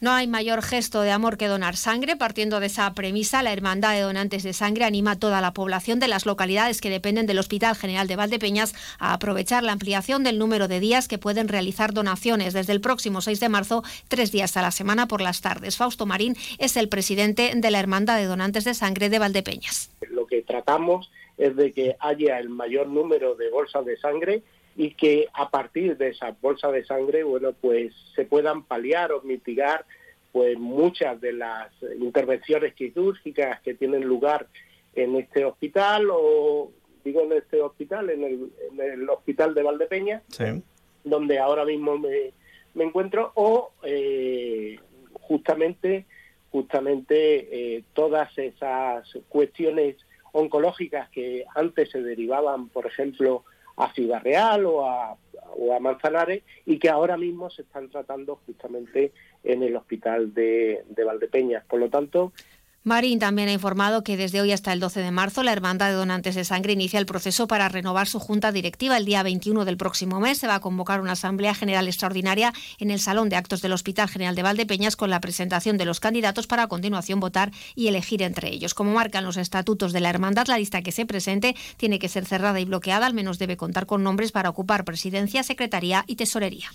No hay mayor gesto de amor que donar sangre. Partiendo de esa premisa, la Hermandad de Donantes de Sangre anima a toda la población de las localidades que dependen del Hospital General de Valdepeñas a aprovechar la ampliación del número de días que pueden realizar donaciones desde el próximo 6 de marzo, tres días a la semana por las tardes. Fausto Marín es el presidente de la Hermandad de Donantes de Sangre de Valdepeñas. Lo que tratamos es de que haya el mayor número de bolsas de sangre y que a partir de esas bolsas de sangre, bueno, pues se puedan paliar o mitigar pues muchas de las intervenciones quirúrgicas que tienen lugar en este hospital o digo en este hospital, en el, hospital de Valdepeña, donde ahora mismo me, encuentro, o eh, justamente, justamente eh, todas esas cuestiones oncológicas que antes se derivaban, por ejemplo, a Ciudad Real o a, o a Manzanares y que ahora mismo se están tratando justamente en el hospital de, de Valdepeñas. Por lo tanto, Marín también ha informado que desde hoy hasta el 12 de marzo la Hermandad de Donantes de Sangre inicia el proceso para renovar su junta directiva. El día 21 del próximo mes se va a convocar una Asamblea General Extraordinaria en el Salón de Actos del Hospital General de Valdepeñas con la presentación de los candidatos para a continuación votar y elegir entre ellos. Como marcan los estatutos de la Hermandad, la lista que se presente tiene que ser cerrada y bloqueada, al menos debe contar con nombres para ocupar presidencia, secretaría y tesorería.